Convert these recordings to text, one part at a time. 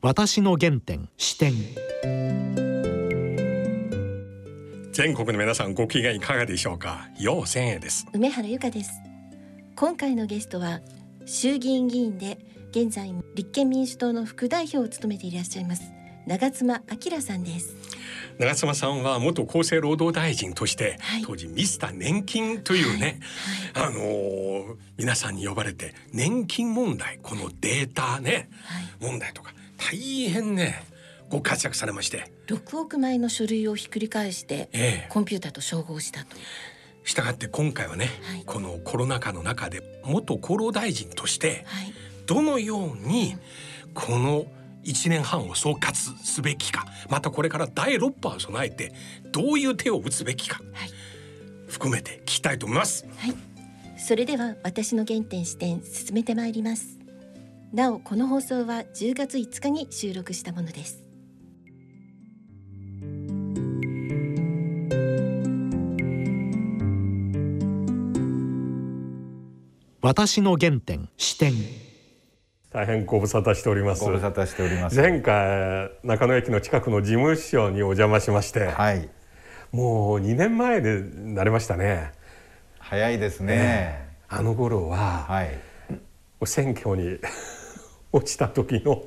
私の原点視点。全国の皆さんご機嫌いかがでしょうか？陽千恵です。梅原由香です。今回のゲストは衆議院議員で現在立憲民主党の副代表を務めていらっしゃいます長妻昭さんです。長妻さんは元厚生労働大臣として、はい、当時ミスター年金というね、はい。はい、あのー、皆さんに呼ばれて年金問題このデータね、問題とか大変ねご活躍されまして。6億枚の書類をひっくり返して、ええ、コンピューターと照合したと。したがって今回はね、はい、このコロナ禍の中で元厚労大臣として、どのようにこの1年半を総括すべきかまたこれから第6波を備えてどういう手を打つべきか、はい、含めて聞きたいと思います。はい、それでは私の原点視点進めてまいります。なおこの放送は10月5日に収録したものです。私の原点視点大変ご無沙汰しております。ご無沙汰しております。前回中野駅の近くの事務所にお邪魔しまして、はい、もう2年前でなりましたね。早いですね、えー、あの頃は、はい、選挙に落ちた時の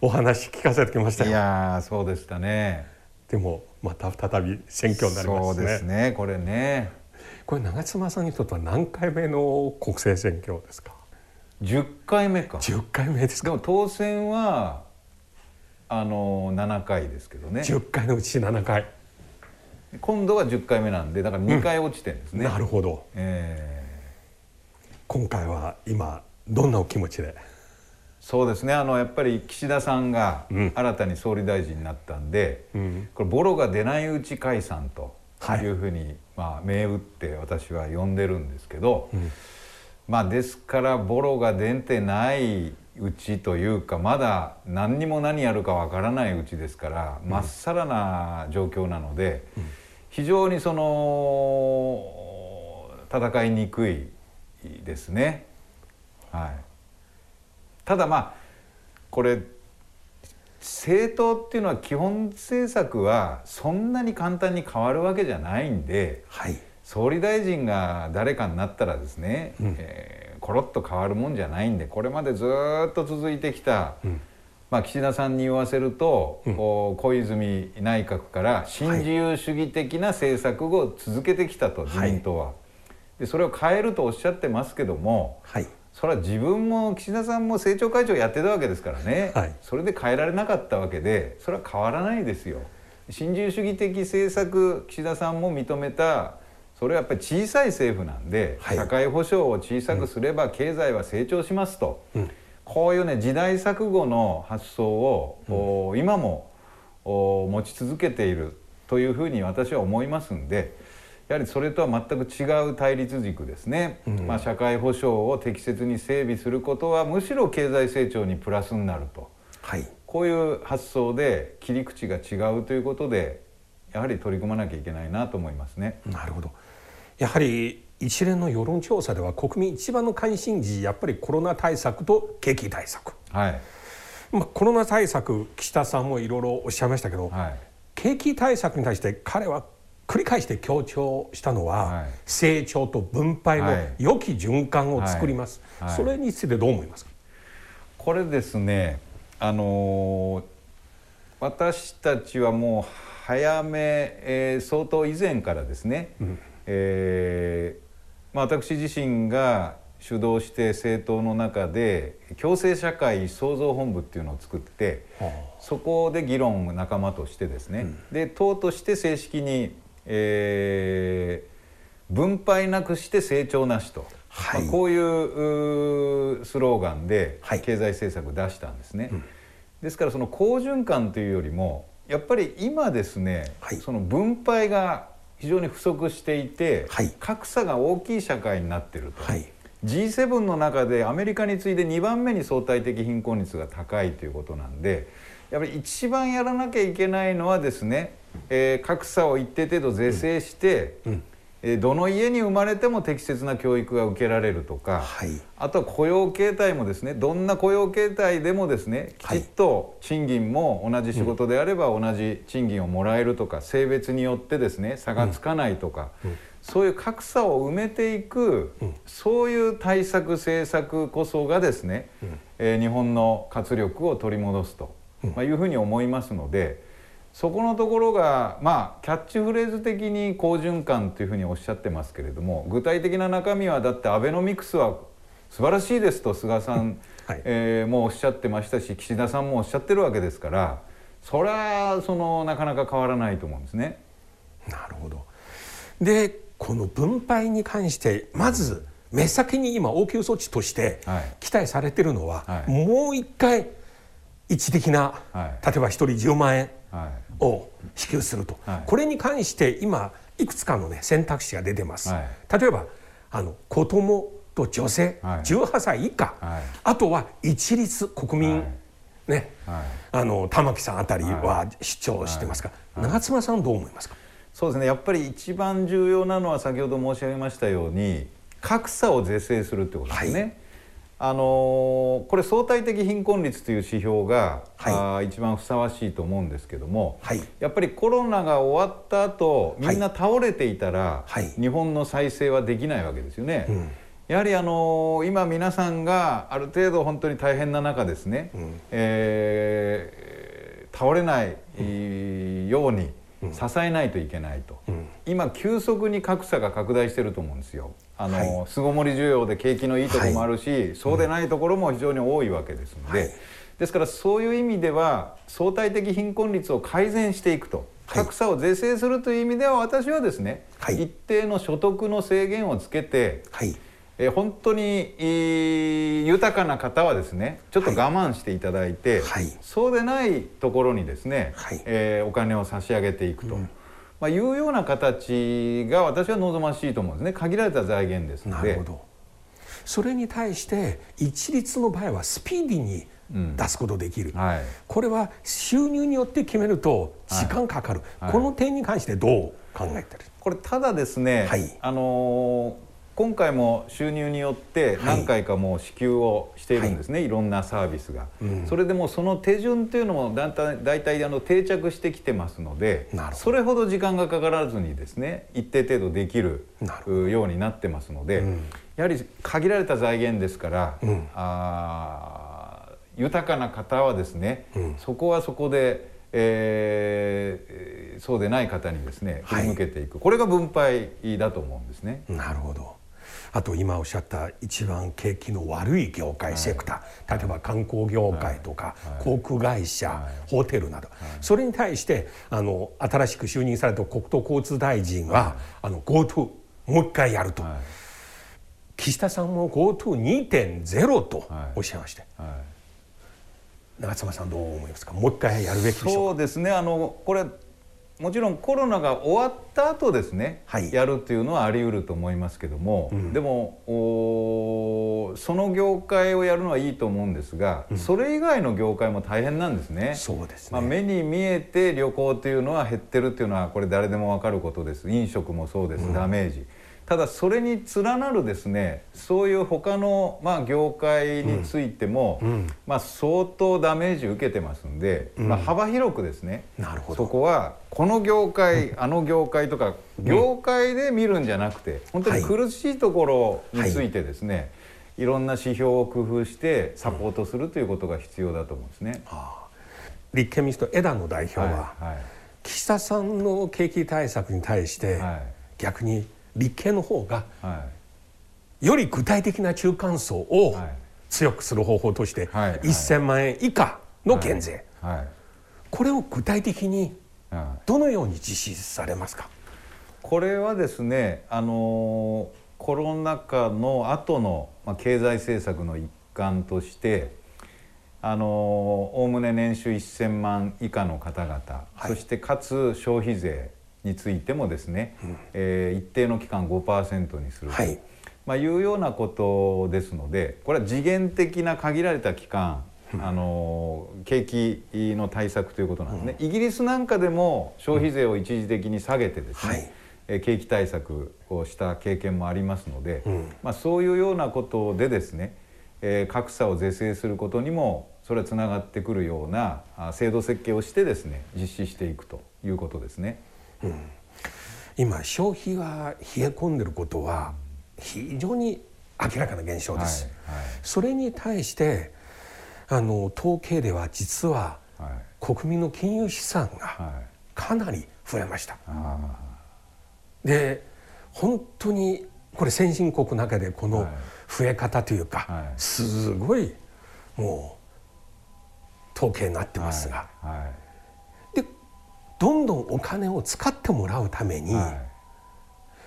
お話聞かせてきましたいやそうでしたね。でもまた再び選挙になりますね。そうですね。これね。これ長妻さんにとっては何回目の国政選挙ですか？10回目か。10回目ですか？でも当選はあの7回ですけどね。10回のうち7回。今度は10回目なんでだから2回落ちてんですね、うん、なるほど、えー、今回は今どんなお気持ちで？そうですね。あのやっぱり岸田さんが新たに総理大臣になったんで、うん、これボロが出ないうち解散とい。うふうに、はい、まあ、銘打って私は呼んでるんですけど、うん、まあですからボロが出てないうちというかまだ何にも何やるかわからないうちですからま、っさらな状況なので、うん、非常にその戦いにくいですね。はいただまあこれ政党っていうのは基本政策はそんなに簡単に変わるわけじゃないんで、はい、総理大臣が誰かになったらですね、うん、えー、コロッと変わるもんじゃないんでこれまでずっと続いてきた、うん、まあ、岸田さんに言わせると、うん、小泉内閣から新自由主義的な政策を続けてきたと、はい、自民党は。でそれを変えるとおっしゃってますけども、はい、それは自分も岸田さんも政調会長やってたわけですからね、はい、それで変えられなかったわけでそれは変わらないですよ。新自由主義的政策岸田さんも認めたそれはやっぱり小さい政府なんで、はい、社会保障を小さくすれば経済は成長しますと、うん、こういうね時代錯誤の発想を、うん、今も持ち続けているというふうに私は思いますんで。やはりそれとは全く違う対立軸ですね、うん、まあ、社会保障を適切に整備することはむしろ経済成長にプラスになると、はい、こういう発想で切り口が違うということでやはり取り組まなきゃいけないなと思いますね。なるほど。やはり一連の世論調査では国民一番の関心事やっぱりコロナ対策と景気対策、はい。まあ、コロナ対策岸田さんもいろいろおっしゃいましたけど、はい、景気対策に対して彼は繰り返して強調したのは、はい、成長と分配の良き循環を作ります、はい。はい、それについてどう思いますか？これですねあのー、私たちはもう早め、えー、相当以前からですね、うん、えー、まあ、私自身が主導して政党の中で共生社会創造本部っていうのを作って、はあ、そこで議論を仲間としてですね、うん、で党として正式にえー、分配なくして成長なしと、はい、まあ、こういうスローガンで経済政策出したんですね。はい、ですからその好循環というよりもやっぱり今ですね、はい、その分配が非常に不足していて、格差が大きい社会になってると。G7 の中でアメリカに次いで2番目に相対的貧困率が高いということなんでやっぱり一番やらなきゃいけないのはですねえー、格差を一定程度是正して、うん、どの家に生まれても適切な教育が受けられるとか、はい、あとは雇用形態もですねどんな雇用形態でもですねきちっと賃金も同じ仕事であれば同じ賃金をもらえるとか、性別によってですね差がつかないとか、うん。うん、そういう格差を埋めていく、うん、そういう対策政策こそがですね、えー、日本の活力を取り戻すと、まあ、いうふうに思いますので。そこのところがまあキャッチフレーズ的に好循環というふうにおっしゃってますけれども具体的な中身はだってアベノミクスは素晴らしいですと菅さん、はい、えー、もおっしゃってましたし岸田さんもおっしゃってるわけですからそれはそのなかなか変わらないと思うんですね。なるほど。でこの分配に関してまず目先に今応急措置として期待されてるのは、はい、もう一回一時的な、はい、例えば1人10万円を支給すると、はい、これに関して今いくつかの、ね、選択肢が出てます。はい、例えばあの子供と女性、はい、18歳以下、はい、あとは一律国民、ね、あの玉木さんあたりは主張してますが、長妻さんどう思いますか？そうですね。やっぱり一番重要なのは先ほど申し上げましたように格差を是正するってことですね。あのこれ相対的貧困率という指標が、はい、あ一番ふさわしいと思うんですけども、はい、やっぱりコロナが終わった後みんな倒れていたら、はい、日本の再生はできないわけですよね。うん、やはりあの今皆さんがある程度本当に大変な中ですね、うん、えー、倒れない、ように支えないといけないと、うん、今急速に格差が拡大してると思うんですよ。あの、巣ごもり需要で景気のいいところもあるし、はい、そうでないところも非常に多いわけですので、はい、ですからそういう意味では相対的貧困率を改善していくと。格差を是正するという意味では私はですね、はい、一定の所得の制限をつけて、はい、え本当に豊かな方はですねちょっと我慢していただいて、はい、そうでないところにですね、はい、えー、お金を差し上げていくと。うんまあ、いうような形が私は望ましいと思うんですね。限られた財源ですので。なるほど。それに対して一律の場合はスピーディーに出すことできる、うんはい、これは収入によって決めると時間かかる、はい、この点に関してどう考えてる？これただですね、はい、あのー今回も収入によって何回かもう支給をしているんですね、はい、いろんなサービスが、うん、それでもその手順というのもだいたい大体あの定着してきてますのでそれほど時間がかからずにですね一定程度できるようになってますので、うん、やはり限られた財源ですから、うん、あ豊かな方はですね、そこはそこでえー、そうでない方にですね振り向けていく、はい、これが分配だと思うんですね。なるほどあと今おっしゃった一番景気の悪い業界セクター、例えば観光業界とか、航空会社、ホテルなど、それに対してあの新しく就任された国土交通大臣は、あの GoTo もう一回やると。岸田さんも GoTo2.0 とおっしゃいまして、長妻さんどう思いますか？もう一回やるべきそうですね。あのこれもちろんコロナが終わった後ですね、はい、やるっていうのはあり得ると思いますけども、うん、でもその業界をやるのはいいと思うんですが、うん、それ以外の業界も大変なんですね。そうです、ね、まあ、目に見えて旅行っていうのは減ってるっていうのはこれ誰でも分かることです。飲食もそうです、ダメージ。ただそれに連なるですねそういう他のまあ業界についても、うん、まあ相当ダメージ受けてますんで、うん、まあ幅広くですねなるほど。そこはこの業界、あの業界とか業界で見るんじゃなくて本当に苦しいところについてですね、はい。いろんな指標を工夫してサポートするということが必要だと思うんですね。立憲民主党枝野代表は、はい。はい、岸田さんの景気対策に対して、逆に立憲の方が、より具体的な中間層を強くする方法として、はい、1,000万円以下の減税、これを具体的にどのように実施されますか？これはですねあのコロナ禍の後の、まあ、経済政策の一環としてあのおおむね年収1,000万以下の方々、はい、そしてかつ消費税についてもですね、うん、えー、一定の期間5%にすると、はい。まあ、いうようなことですのでこれは次元的な限られた期間あの景気の対策ということなんですね、うん、イギリスなんかでも消費税を一時的に下げてですね、はい。景気対策をした経験もありますので、うん、まあ、そういうようなことでですね、えー、格差を是正することにもそれはつながってくるような制度設計をしてですね実施していくということですね。うん、今消費が冷え込んでることは非常に明らかな現象です。はいはい、それに対してあの統計では実は、国民の金融資産がかなり増えました。で本当にこれ先進国の中でこの増え方というか、はい、すごいもう統計になってますが、はいどんどんお金を使ってもらうために、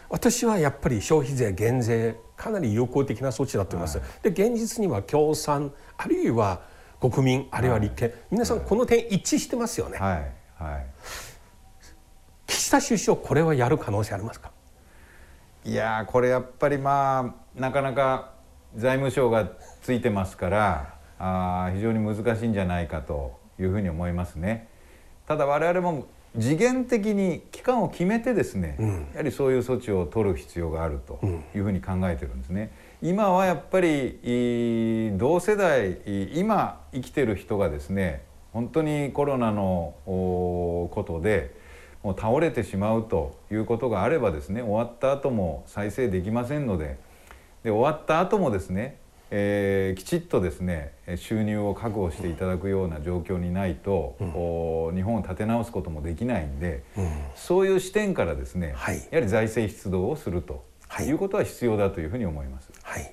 私はやっぱり消費税減税かなり有効的な措置だと思います。で現実には共産あるいは国民あるいは立憲、皆さんこの点一致してますよね。はい岸田首相これはやる可能性ありますか？いやこれやっぱりまあなかなか財務省がついてますからあ非常に難しいんじゃないかというふうに思いますね。ただ我々も次元的に期間を決めてですね、うん、やはりそういう措置を取る必要があるというふうに考えてるんですね。今はやっぱり同世代今生きてる人がですね本当にコロナのことでもう倒れてしまうということがあればですね終わった後も再生できませんのでで終わった後もですね、えー、きちっとですね収入を確保していただくような状況にないと、うん、日本を立て直すこともできないんで、うん、そういう視点からですね、はい、やはり財政出動をすると、はい、いうことは必要だというふうに思います。はい、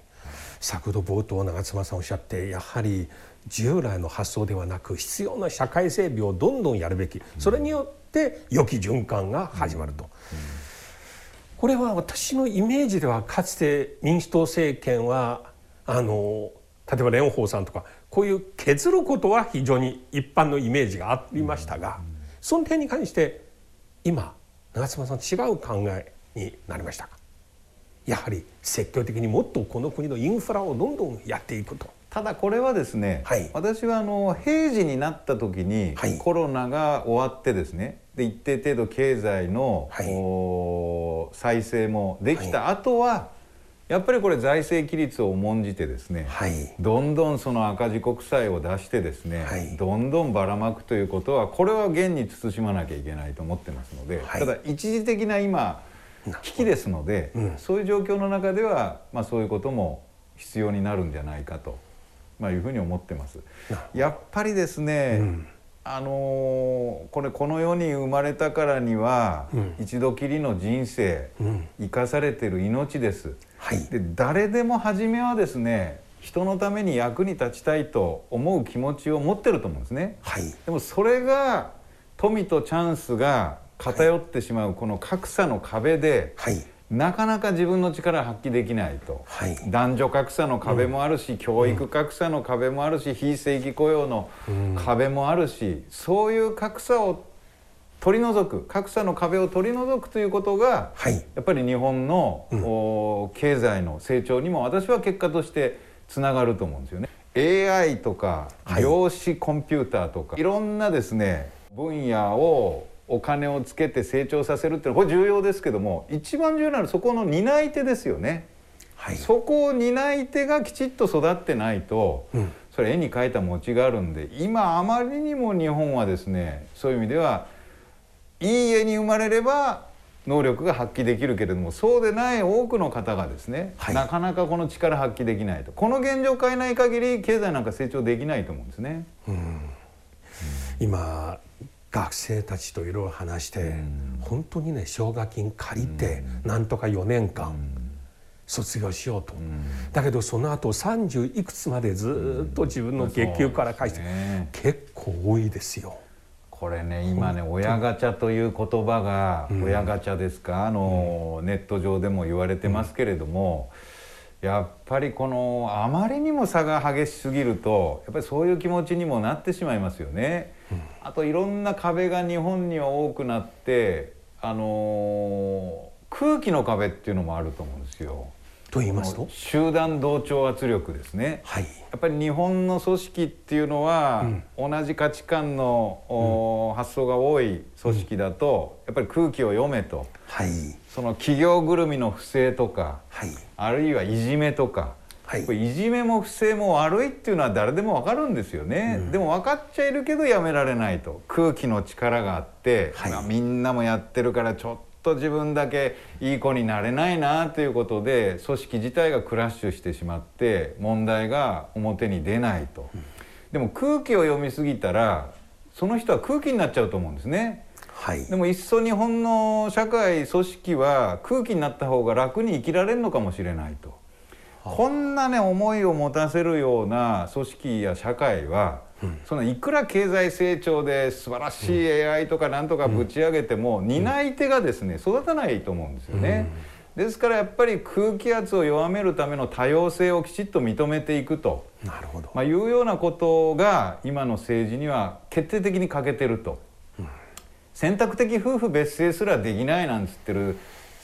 先ほど冒頭長妻さんおっしゃってやはり従来の発想ではなく必要な社会整備をどんどんやるべきそれによって良き循環が始まると。これは私のイメージではかつて民主党政権はあの例えば蓮舫さんとかこういう削ることは非常に一般のイメージがありましたが、その点に関して今長妻さん違う考えになりましたか？やはり積極的にもっとこの国のインフラをどんどんやっていくと。ただこれはですね、はい、私はあの平時になった時に、はい、コロナが終わってですねで一定程度経済の、はい、再生もできた後は、やっぱりこれ財政規律を重んじてですね、はい、どんどんその赤字国債を出してですね、はい、どんどんばらまくということはこれは現に慎まなきゃいけないと思ってますので、はい、ただ一時的な今危機ですので、うん、そういう状況の中では、まあ、そういうことも必要になるんじゃないかと、まあ、いうふうに思ってます。やっぱりですね、うんあのー、これこの世に生まれたからには、うん、一度きりの人生、うん、生かされてる命です、はい、で誰でも初めはですね人のために役に立ちたいと思う気持ちを持ってると思うんですね、はい、でもそれが富とチャンスが偏ってしまうこの格差の壁で、はいなかなか自分の力発揮できないと、はい、男女格差の壁もあるし、うん、教育格差の壁もあるし、うん、非正規雇用の壁もあるし、そういう格差を取り除く格差の壁を取り除くということが、はい、やっぱり日本の、うん、経済の成長にも私は結果としてつながると思うんですよね。AI とか量子コンピューターとか、はい、いろんなですね分野をお金をつけて成長させるっていうのはこれ重要ですけども一番重要なのはそこの担い手ですよね。はい、そこを担い手がきちっと育ってないと、うん、それ絵に描いた餅があるんで今あまりにも日本はですねそういう意味ではいい絵に生まれれば能力が発揮できるけれどもそうでない多くの方がですね、はい、なかなかこの力発揮できないと。この現状を変えない限り経済なんか成長できないと思うんですね。うん、今学生たちといろいろ話して、本当にね奨学金借りて、なんとか4年間、卒業しようと、だけどその後30いくつまでずっと自分の月給から返して、結構多いですよ。これね今ね親ガチャという言葉が、親ガチャですか？あの、ネット上でも言われてますけれども、やっぱりこのあまりにも差が激しすぎるとやっぱりそういう気持ちにもなってしまいますよね。あといろんな壁が日本には多くなってあのー、空気の壁っていうのもあると思うんですよ。と言いますと？集団同調圧力ですね、はい、やっぱり日本の組織っていうのは、うん、同じ価値観の、うん、発想が多い組織だと、やっぱり空気を読めと、はい、その企業ぐるみの不正とか、はい、あるいはいじめとか、はい、いじめも不正も悪いっていうのは誰でも分かるんですよね、うん、でも分かっちゃいるけどやめられないと。空気の力があって、はい、みんなもやってるからちょっと自分だけいい子になれないなということで組織自体がクラッシュしてしまって問題が表に出ないと、うん、でも空気を読みすぎたらその人は空気になっちゃうと思うんですね。はい、でもいっそ日本の社会組織は空気になった方が楽に生きられるのかもしれないと。こんなね思いを持たせるような組織や社会は、うん、そのいくら経済成長で素晴らしい AI とかなんとかぶち上げても、うん、担い手がですね育たないと思うんですよね。うん、ですからやっぱり空気圧を弱めるための多様性をきちっと認めていくと。なるほど、まあ、いうようなことが今の政治には決定的に欠けてると。選択的夫婦別姓すらできないなんつってる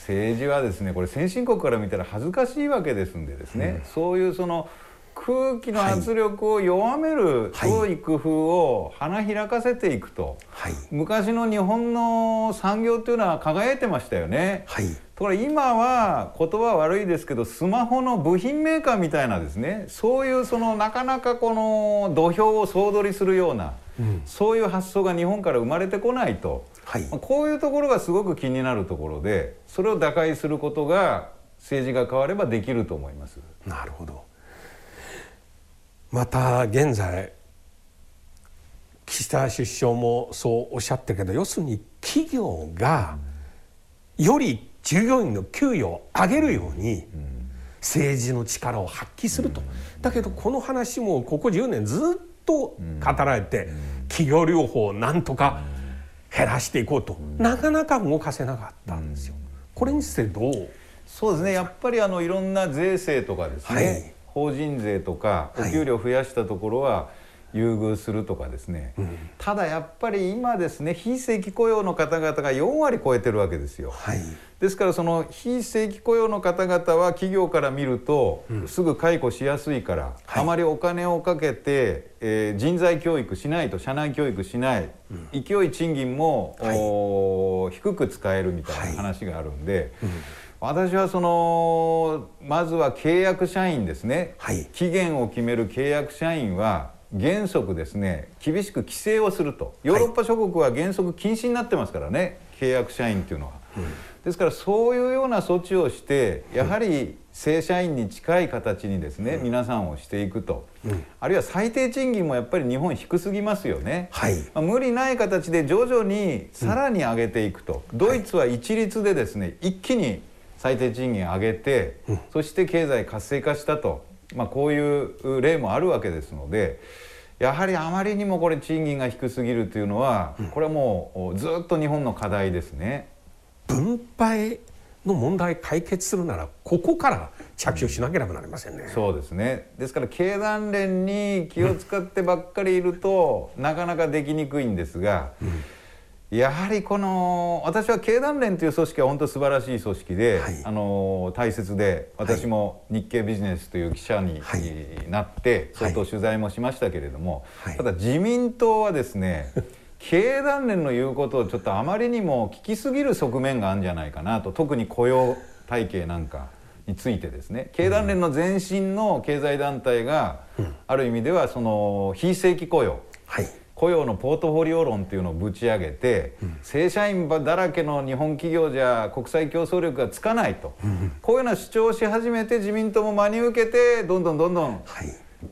政治はですねこれ先進国から見たら恥ずかしいわけですんでですね、うん、そういうその空気の圧力を弱める創意工夫を花開かせていくと、はい、昔の日本の産業というのは輝いてましたよね。はい、ところ今は言葉悪いですけどスマホの部品メーカーみたいなですねそういうそのなかなかこの土俵を総取りするような、うん、そういう発想が日本から生まれてこないと。はい、こういうところがすごく気になるところでそれを打開することが政治が変わればできると思います。なるほど。また現在岸田首相もそうおっしゃったけど要するに企業がより従業員の給与を上げるように政治の力を発揮すると。だけどこの話もここ10年ずっと語られて企業療法をなんとか減らしていこうと、なかなか動かせなかったんですよ。これについてどう？そうですね。やっぱりあのいろんな税制とかですね、はい、法人税とかお給料増やしたところは優遇するとかですね、はい、ただやっぱり今ですね非正規雇用の方々が4割超えてるわけですよ。はい、ですからその非正規雇用の方々は企業から見るとすぐ解雇しやすいから、あまりお金をかけて、えー、人材教育しないと社内教育しない、勢い賃金も、はい、低く使えるみたいな話があるんで。私はそのまずは契約社員ですね、はい、期限を決める契約社員は原則ですね厳しく規制をすると。ヨーロッパ諸国は原則禁止になってますからね契約社員っていうのは。うん。ですからそういうような措置をしてやはり正社員に近い形にですね、皆さんをしていくと、うん、あるいは最低賃金もやっぱり日本低すぎますよね、はい。まあ、無理ない形で徐々にさらに上げていくと、うん、ドイツは一律でですね一気に最低賃金上げて、うん、そして経済活性化したと、まあ、こういう例もあるわけですので。やはりあまりにもこれ賃金が低すぎるというのは、これはもうずっと日本の課題ですね。分配の問題解決するならここから着手しなければなりませんね、うん、そうですね。ですから経団連に気を使ってばっかりいると、うん、なかなかできにくいんですが、うん、やはりこの私は経団連という組織は本当素晴らしい組織で、はい、あの大切で私も日経ビジネスという記者になって相当取材もしましたけれども、はい、ただ自民党はですね 経団連の言うことをちょっとあまりにも聞きすぎる側面があるんじゃないかなと特に雇用体系なんかについてですね経団連の前身の経済団体が、ある意味ではその非正規雇用、はい、雇用のポートフォリオ論っていうのをぶち上げて、うん、正社員だらけの日本企業じゃ国際競争力がつかないと、うん、こういうような主張をし始めて自民党も真に受けてどんどんどんどん、はい、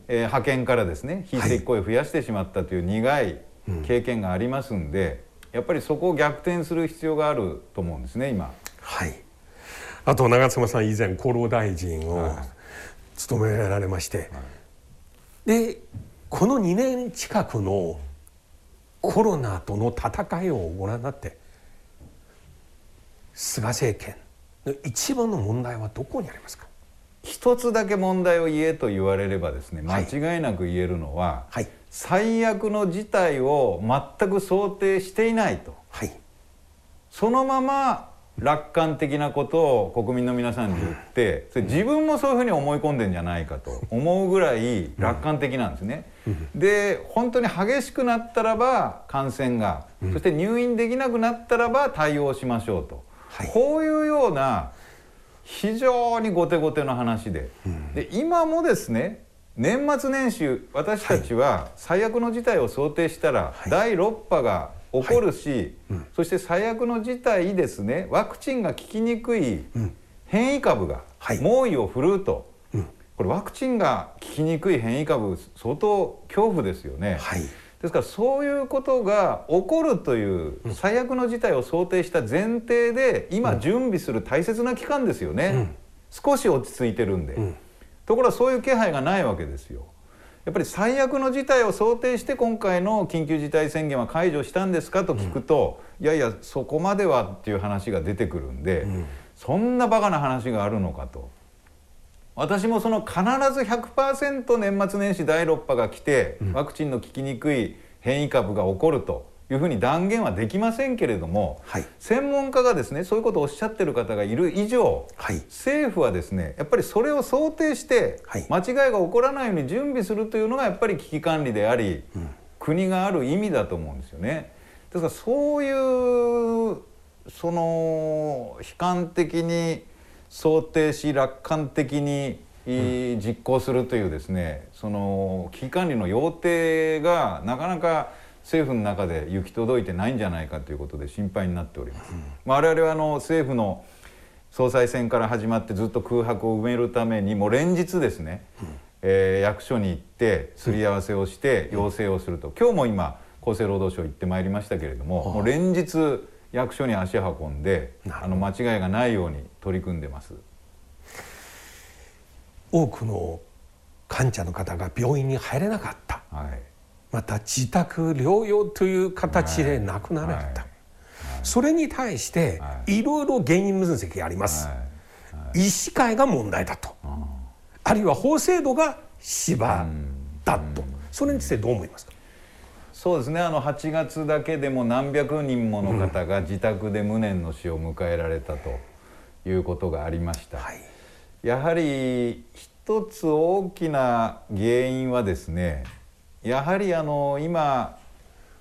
えー、派遣からですね非正規雇用を増やしてしまったという苦い経験がありますんで、やっぱりそこを逆転する必要があると思うんですね今。はい。あと長妻さん以前厚労大臣を務められまして、はい、でこの2年近くのコロナとの戦いをご覧になって菅政権の一番の問題はどこにありますか？一つだけ問題を言えと言われればですね間違いなく言えるのは、はい、最悪の事態を全く想定していないと、はい、そのまま楽観的なことを国民の皆さんに言ってそれ自分もそういうふうに思い込んでんじゃないかと思うぐらい楽観的なんですね。で本当に激しくなったらば感染がそして入院できなくなったらば対応しましょうと、はい、こういうような非常に後手後手の話で。で今もですね年末年始私たちは最悪の事態を想定したら第6波が起こるし、はい。うん、そして最悪の事態ですねワクチンが効きにくい変異株が猛威を振るうと、うん、これワクチンが効きにくい変異株相当恐怖ですよね。はい、ですからそういうことが起こるという最悪の事態を想定した前提で今準備する大切な期間ですよね、うん、少し落ち着いてるんで、ところがそういう気配がないわけですよ。やっぱり最悪の事態を想定して今回の緊急事態宣言は解除したんですかと聞くと、うん、いやいやそこまではっていう話が出てくるんで、うん、そんなバカな話があるのかと。私もその必ず100%年末年始第6波が来てワクチンの効きにくい変異株が起こるというふうに断言はできませんけれども、はい、専門家がですねそういうことをおっしゃってる方がいる以上、はい、政府はですねやっぱりそれを想定して間違いが起こらないように準備するというのがやっぱり危機管理であり、うん、国がある意味だと思うんですよね。ですからそういうその悲観的に想定し楽観的に実行するというですね、その危機管理の要諦がなかなか政府の中で行き届いてないんじゃないかということで心配になっております。うん、我々はあの政府の総裁選から始まってずっと空白を埋めるためにもう連日ですね、うん、えー、役所に行ってすり合わせをして要請をすると、今日も今厚生労働省行ってまいりましたけれども、もう連日役所に足運んであの間違いがないように取り組んでます。多くの患者の方が病院に入れなかった、はいまた自宅療養という形で亡くなられた、それに対してい。ろいろ原因分析あります、医師会が問題だと、あるいは法制度が芝だと、それについてどう思いますか？そうですね。あの8月だけでも何百人もの方が自宅で無念の死を迎えられたということがありました、はい、やはり一つ大きな原因はですねやはりあの今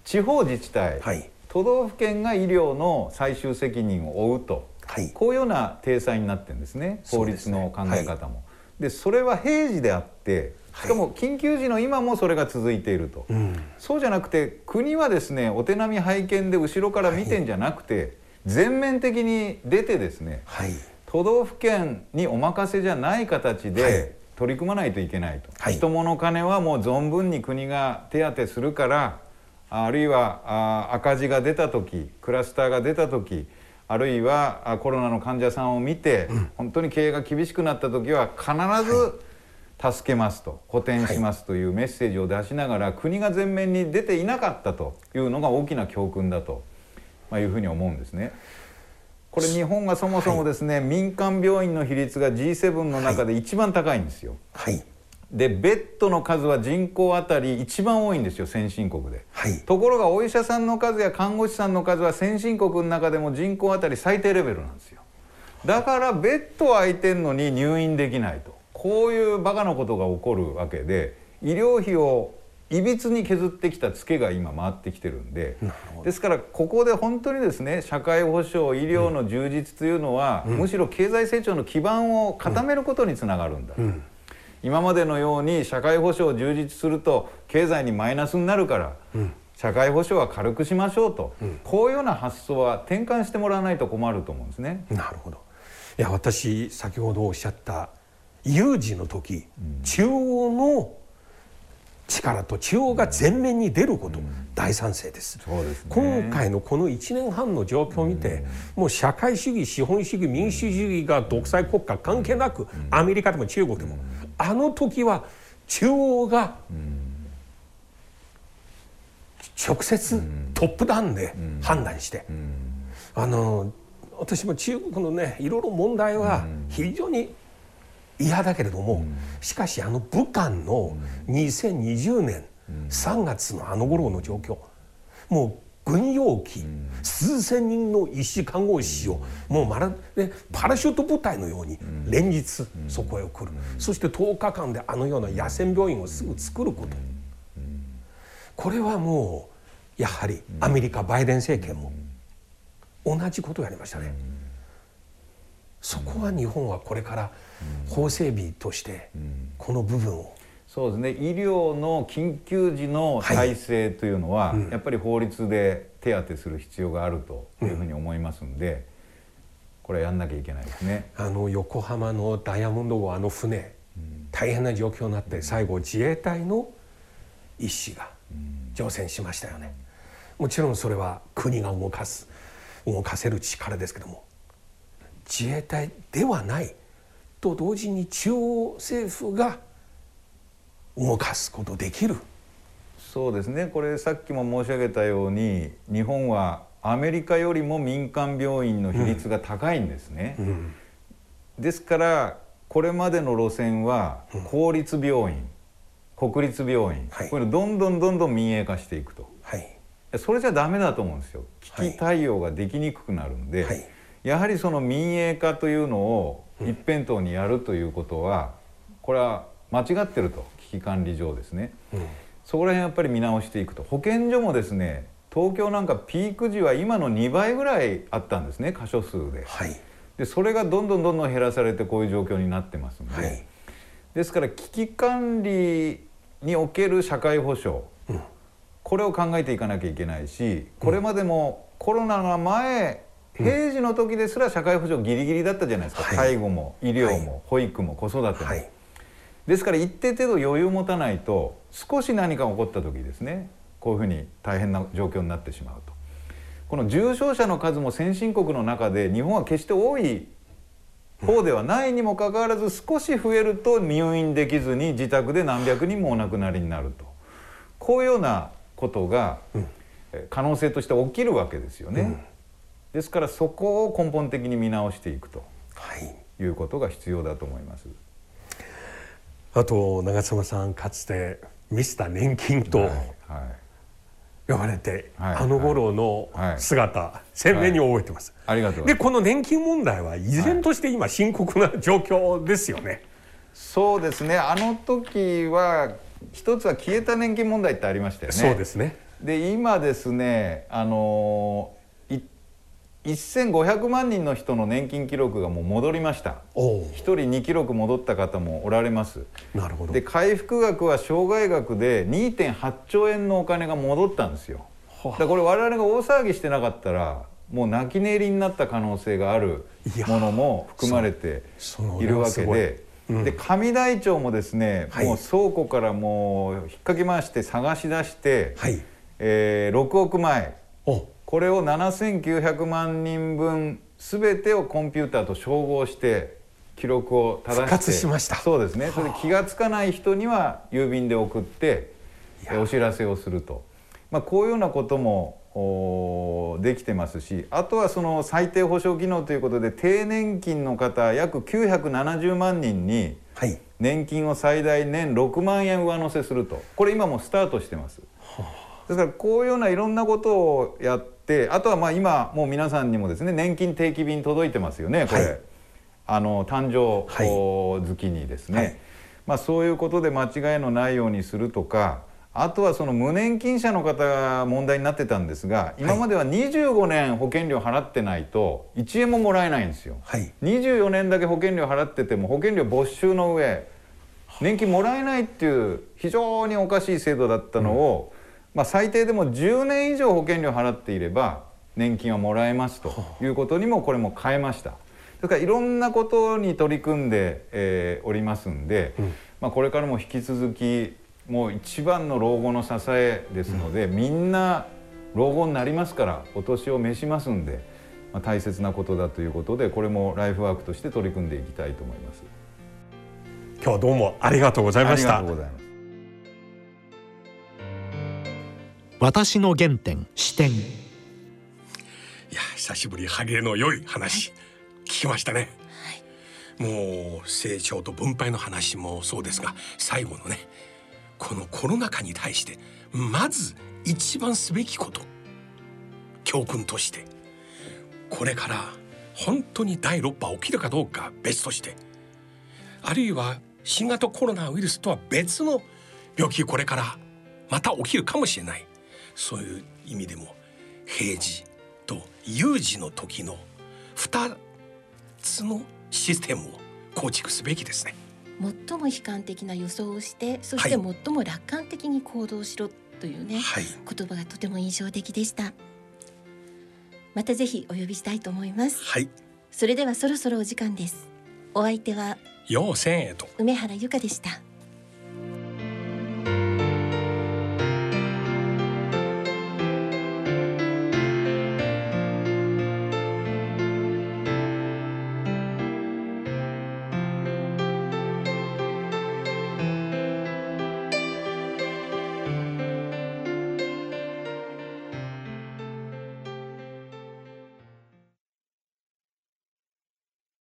地方自治体、はい、都道府県が医療の最終責任を負うと、はい、こういうような体裁になってるんですね法律の考え方も。で、それは平時であってしかも緊急時の今もそれが続いていると、うん、そうじゃなくて国はですねお手並み拝見で後ろから見てんじゃなくて、全面的に出てですね、都道府県にお任せじゃない形で、取り組まないといけないと、はい、人物金はもう存分に国が手当するからあるいはあ赤字が出た時クラスターが出た時あるいはコロナの患者さんを見て、うん、本当に経営が厳しくなった時は必ず助けますと補填しますというメッセージを出しながら国が前面に出ていなかったというのが大きな教訓だと、まあ、いうふうに思うんですね。これ日本がそもそもですね、はい、民間病院の比率が G7 の中で一番高いんですよ。はい、でベッドの数は人口あたり一番多いんですよ先進国で、はい、ところがお医者さんの数や看護師さんの数は先進国の中でも人口あたり最低レベルなんですよ。だからベッド空いてんのに入院できないと。こういうバカなことが起こるわけで医療費をいびつに削ってきたツケが今回ってきてるんでですからここで本当にですね社会保障医療の充実というのは、うん、むしろ経済成長の基盤を固めることにつながるんだ、うん、今までのように社会保障を充実すると経済にマイナスになるから、うん、社会保障は軽くしましょうと、こういうような発想は転換してもらわないと困ると思うんですね。なるほど。いや私先ほどおっしゃった有事の時、中央の力と中央が前面に出ること、大賛成です、ね、今回のこの1年半の状況を見て、もう社会主義資本主義民主主義が独裁国家関係なく、アメリカでも中国でも、あの時は中央が直接トップダウンで判断して、あの私も中国のねいろいろ問題は非常に嫌だけれども、うん、しかしあの武漢の2020年3月のあの頃の状況もう軍用機、数千人の医師看護師を、もうまるでパラシュート部隊のように連日そこへ送る、そして10日間であのような野戦病院をすぐ作ること、これはもうやはりアメリカバイデン政権も同じことをやりましたね。そこは日本はこれから法整備としてこの部分をそうですね。医療の緊急時の体制というのは、はいうん、やっぱり法律で手当する必要があるというふうに思いますんで、うん、これやんなきゃいけないですね。あの横浜のダイヤモンド号あの船、うん、大変な状況になって最後自衛隊の医師が乗船しましたよね。もちろんそれは国が動かす動かせる力ですけども自衛隊ではないと同時に中央政府が動かすことできる。そうですね。これさっきも申し上げたように日本はアメリカよりも民間病院の比率が高いんですね。うんうん、ですからこれまでの路線は公立病院、うん、国立病院、はい、これどんどんどんどん民営化していくと、はい、それじゃダメだと思うんですよ。危機対応ができにくくなるんで、はい、やはりその民営化というのを一辺倒にやるということはこれは間違ってると危機管理上ですね、うん、そこら辺やっぱり見直していくと。保健所もですね東京なんかピーク時は今の2倍ぐらいあったんですね箇所数で,、はい、でそれがどんどんどんどん減らされてこういう状況になってますんで、はい、ですから危機管理における社会保障、うん、これを考えていかなきゃいけないしこれまでもコロナが前平時の時ですら社会保障ギリギリだったじゃないですか、はい、介護も医療も、保育も子育ても、はい、ですから一定程度余裕を持たないと少し何か起こった時ですね。こういうふうに大変な状況になってしまうと。この重症者の数も先進国の中で日本は決して多い方ではないにもかかわらず少し増えると入院できずに自宅で何百人もお亡くなりになると。こういうようなことが可能性として起きるわけですよね。うんですからそこを根本的に見直していくと、はい、いうことが必要だと思います。あと長妻さんかつてミスター年金と呼ばれて、はいはい、あの頃の姿、はい、鮮明に覚えてます。ありがとうでこの年金問題は依然として今深刻な状況ですよね。そうですねあの時は一つは消えた年金問題ってありましたよね。そうですねで今ですねあの1500万人の人の年金記録がもう戻りました。1人2記録戻った方もおられます。なるほど。で回復額は障害額で2.8兆円のお金が戻ったんですよ。だこれ我々が大騒ぎしてなかったらもう泣き寝入りになった可能性があるものも含まれているわけで。うん、で上台町もですね、はい、もう倉庫からもう引っ掛け回して探し出して、はい。えー、6億枚これを7900万人分全てをコンピューターと照合して記録を正してしました。そうですね。それで気が付かない人には郵便で送ってお知らせをすると、まあ、こういうようなこともできてますしあとはその最低保障機能ということで低年金の方約970万人に年金を最大年6万円上乗せすると。これ今もスタートしてます。ですからこういうようないろんなことをやってあとはまあ今もう皆さんにもですね年金定期便届いてますよねこれ、はい、あの誕生月にですね、はい、まあ、そういうことで間違いのないようにするとかあとはその無年金者の方が問題になってたんですが今までは25年保険料払ってないと1円ももらえないんですよ、はい、24年だけ保険料払ってても保険料没収の上年金もらえないっていう非常におかしい制度だったのを、まあ、最低でも10年以上保険料払っていれば年金はもらえますということにもこれも変えました。それからいろんなことに取り組んで、えー、おりますんで、うん、まあ、これからも引き続きもう一番の老後の支えですので、うん、みんな老後になりますからお年を召しますんで、まあ、大切なことだということでこれもライフワークとして取り組んでいきたいと思います。今日はどうもありがとうございました。ありがとうございます。私の原点視点。いや久しぶり歯切れの良い話、はい、聞きましたね、はい、もう成長と分配の話もそうですが最後のねこのコロナ禍に対してまず一番すべきこと教訓としてこれから本当に第6波起きるかどうか別としてあるいは新型コロナウイルスとは別の病気これからまた起きるかもしれないそういう意味でも平時と有事の時の2つのシステムを構築すべきですね。最も悲観的な予想をしてそして最も楽観的に行動しろというね、はい、言葉がとても印象的でした。またぜひお呼びしたいと思います。はい。それではそろそろお時間です。お相手は陽千へと。梅原由香でした